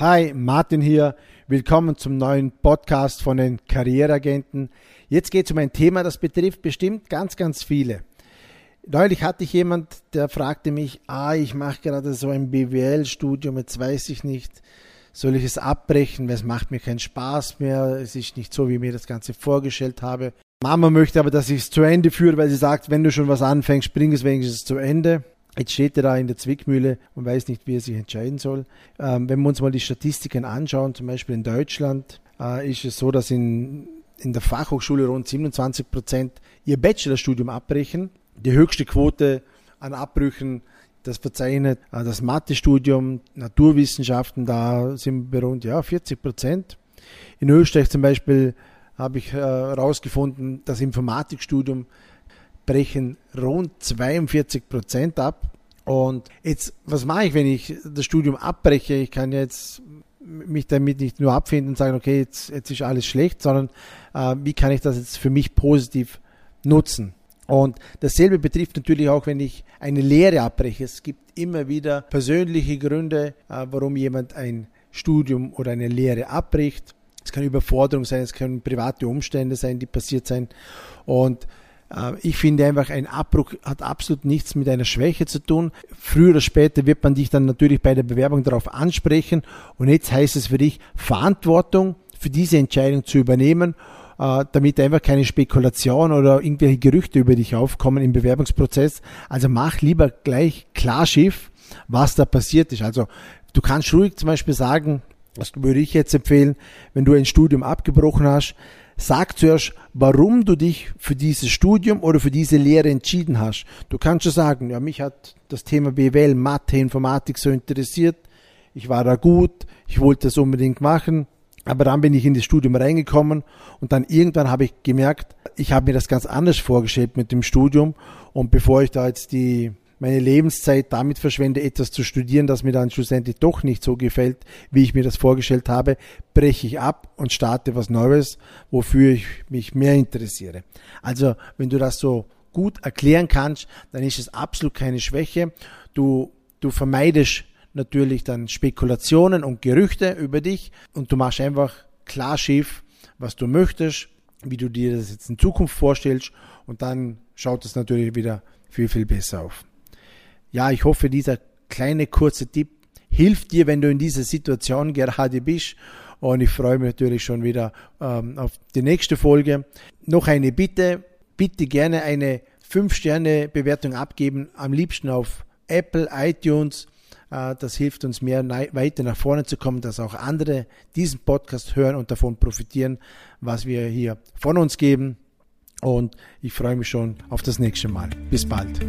Hi, Martin hier. Willkommen zum neuen Podcast von den Karriereagenten. Jetzt geht es um ein Thema, das betrifft bestimmt ganz, ganz viele. Neulich hatte ich jemand, der fragte mich, ah, ich mache gerade so ein BWL-Studium, jetzt weiß ich nicht, soll ich es abbrechen, weil es macht mir keinen Spaß mehr, es ist nicht so, wie ich mir das Ganze vorgestellt habe. Mama möchte aber, dass ich es zu Ende führe, weil sie sagt, wenn du schon was anfängst, bring es wenigstens zu Ende. Jetzt steht er da in der Zwickmühle und weiß nicht, wie er sich entscheiden soll. Ähm, wenn wir uns mal die Statistiken anschauen, zum Beispiel in Deutschland, äh, ist es so, dass in, in der Fachhochschule rund 27 Prozent ihr Bachelorstudium abbrechen. Die höchste Quote an Abbrüchen, das verzeichnet äh, das Mathestudium, Naturwissenschaften, da sind wir rund ja, 40 Prozent. In Österreich zum Beispiel habe ich herausgefunden, äh, das Informatikstudium brechen rund 42 Prozent ab. Und jetzt, was mache ich, wenn ich das Studium abbreche? Ich kann jetzt mich damit nicht nur abfinden und sagen, okay, jetzt, jetzt ist alles schlecht, sondern äh, wie kann ich das jetzt für mich positiv nutzen? Und dasselbe betrifft natürlich auch, wenn ich eine Lehre abbreche. Es gibt immer wieder persönliche Gründe, äh, warum jemand ein Studium oder eine Lehre abbricht. Es kann Überforderung sein, es können private Umstände sein, die passiert sein. Und ich finde einfach, ein Abbruch hat absolut nichts mit einer Schwäche zu tun. Früher oder später wird man dich dann natürlich bei der Bewerbung darauf ansprechen. Und jetzt heißt es für dich, Verantwortung für diese Entscheidung zu übernehmen, äh, damit einfach keine Spekulation oder irgendwelche Gerüchte über dich aufkommen im Bewerbungsprozess. Also mach lieber gleich klar Schiff, was da passiert ist. Also du kannst ruhig zum Beispiel sagen, das würde ich jetzt empfehlen, wenn du ein Studium abgebrochen hast, Sag zuerst, warum du dich für dieses Studium oder für diese Lehre entschieden hast. Du kannst schon sagen, ja, mich hat das Thema BWL, Mathe, Informatik so interessiert. Ich war da gut, ich wollte das unbedingt machen. Aber dann bin ich in das Studium reingekommen und dann irgendwann habe ich gemerkt, ich habe mir das ganz anders vorgestellt mit dem Studium. Und bevor ich da jetzt die meine Lebenszeit damit verschwende, etwas zu studieren, das mir dann schlussendlich doch nicht so gefällt, wie ich mir das vorgestellt habe, breche ich ab und starte was Neues, wofür ich mich mehr interessiere. Also, wenn du das so gut erklären kannst, dann ist es absolut keine Schwäche. Du, du vermeidest natürlich dann Spekulationen und Gerüchte über dich und du machst einfach klar schief, was du möchtest, wie du dir das jetzt in Zukunft vorstellst und dann schaut es natürlich wieder viel, viel besser auf. Ja, ich hoffe, dieser kleine kurze Tipp hilft dir, wenn du in dieser Situation gerade bist. Und ich freue mich natürlich schon wieder ähm, auf die nächste Folge. Noch eine Bitte, bitte gerne eine 5-Sterne-Bewertung abgeben, am liebsten auf Apple, iTunes. Äh, das hilft uns mehr weiter nach vorne zu kommen, dass auch andere diesen Podcast hören und davon profitieren, was wir hier von uns geben. Und ich freue mich schon auf das nächste Mal. Bis bald.